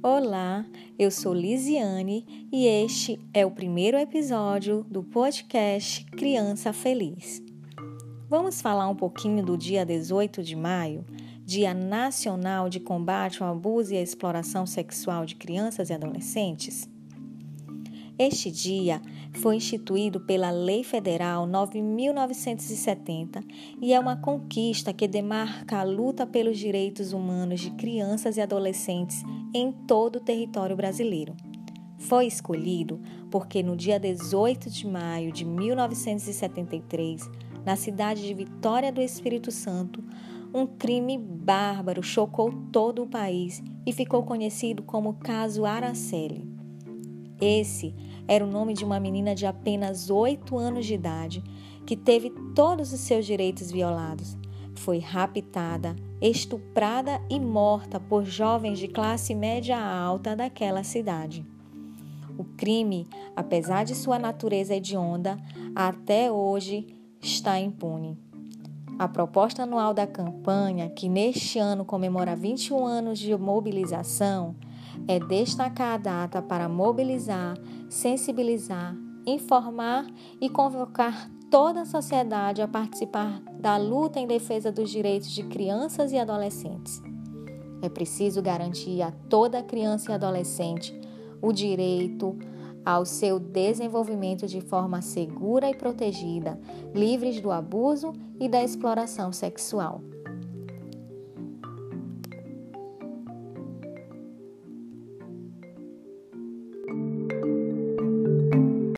Olá, eu sou Lisiane e este é o primeiro episódio do podcast Criança Feliz. Vamos falar um pouquinho do dia 18 de maio, Dia Nacional de Combate ao Abuso e à Exploração Sexual de Crianças e Adolescentes? Este dia foi instituído pela Lei Federal 9.970 e é uma conquista que demarca a luta pelos direitos humanos de crianças e adolescentes em todo o território brasileiro. Foi escolhido porque no dia 18 de maio de 1973, na cidade de Vitória do Espírito Santo, um crime bárbaro chocou todo o país e ficou conhecido como Caso Araceli. Esse era o nome de uma menina de apenas 8 anos de idade que teve todos os seus direitos violados. Foi raptada, estuprada e morta por jovens de classe média alta daquela cidade. O crime, apesar de sua natureza hedionda, até hoje está impune. A proposta anual da campanha, que neste ano comemora 21 anos de mobilização, é destacar a data para mobilizar, sensibilizar, informar e convocar toda a sociedade a participar da luta em defesa dos direitos de crianças e adolescentes. É preciso garantir a toda criança e adolescente o direito ao seu desenvolvimento de forma segura e protegida, livres do abuso e da exploração sexual.